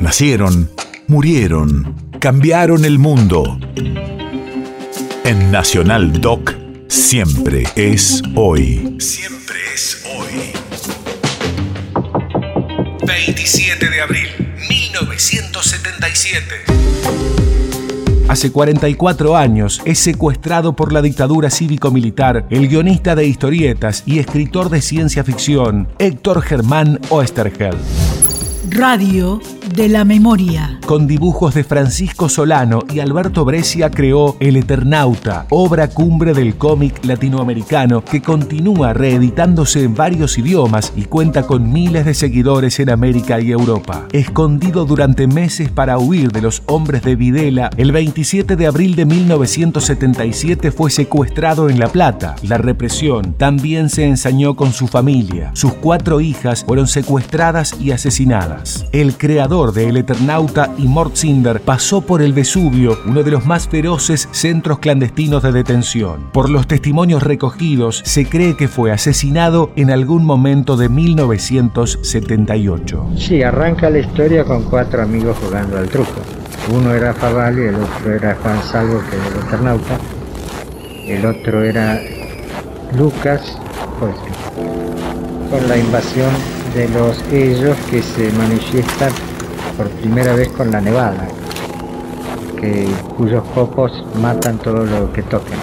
Nacieron, murieron, cambiaron el mundo. En Nacional Doc, siempre es hoy. Siempre es hoy. 27 de abril, 1977. Hace 44 años es secuestrado por la dictadura cívico-militar el guionista de historietas y escritor de ciencia ficción Héctor Germán Oesterheld. Radio de la Memoria. Con dibujos de Francisco Solano y Alberto Brescia creó El Eternauta, obra cumbre del cómic latinoamericano que continúa reeditándose en varios idiomas y cuenta con miles de seguidores en América y Europa. Escondido durante meses para huir de los hombres de Videla, el 27 de abril de 1977 fue secuestrado en La Plata. La represión también se ensañó con su familia. Sus cuatro hijas fueron secuestradas y asesinadas. El creador de El Eternauta y Mort Cinder pasó por el Vesubio, uno de los más feroces centros clandestinos de detención. Por los testimonios recogidos, se cree que fue asesinado en algún momento de 1978. Sí, arranca la historia con cuatro amigos jugando al truco. Uno era Favalli, el otro era Juan Salvo, que era el Eternauta. El otro era Lucas, pues, con la invasión de los ellos que se manifiestan por primera vez con la nevada, cuyos copos matan todo lo que toquen.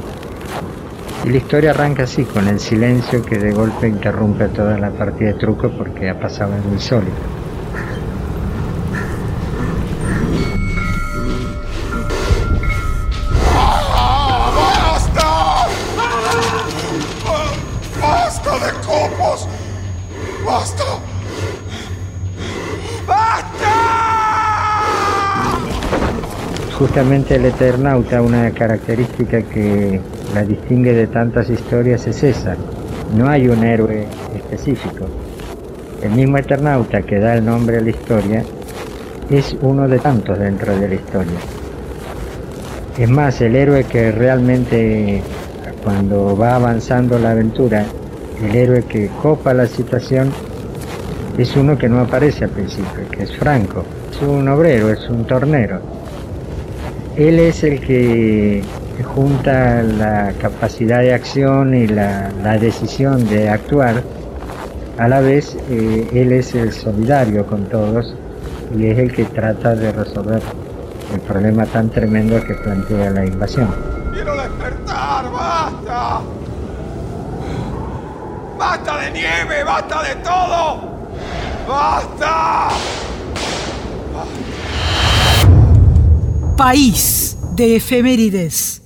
Y la historia arranca así, con el silencio que de golpe interrumpe toda la partida de truco porque ha pasado algo insólito. ¡Basta! ¡Basta de copos! ¡Basta! Justamente el Eternauta, una característica que la distingue de tantas historias es esa. No hay un héroe específico. El mismo Eternauta que da el nombre a la historia es uno de tantos dentro de la historia. Es más, el héroe que realmente cuando va avanzando la aventura, el héroe que copa la situación es uno que no aparece al principio, que es Franco. Es un obrero, es un tornero él es el que junta la capacidad de acción y la, decisión de actuar. A la vez, eh, él es el solidario con todos y es el que trata de resolver el problema tan tremendo que plantea la invasión. ¡Quiero despertar! ¡Basta! ¡Basta de nieve! ¡Basta de todo! ¡Basta! País de efemérides.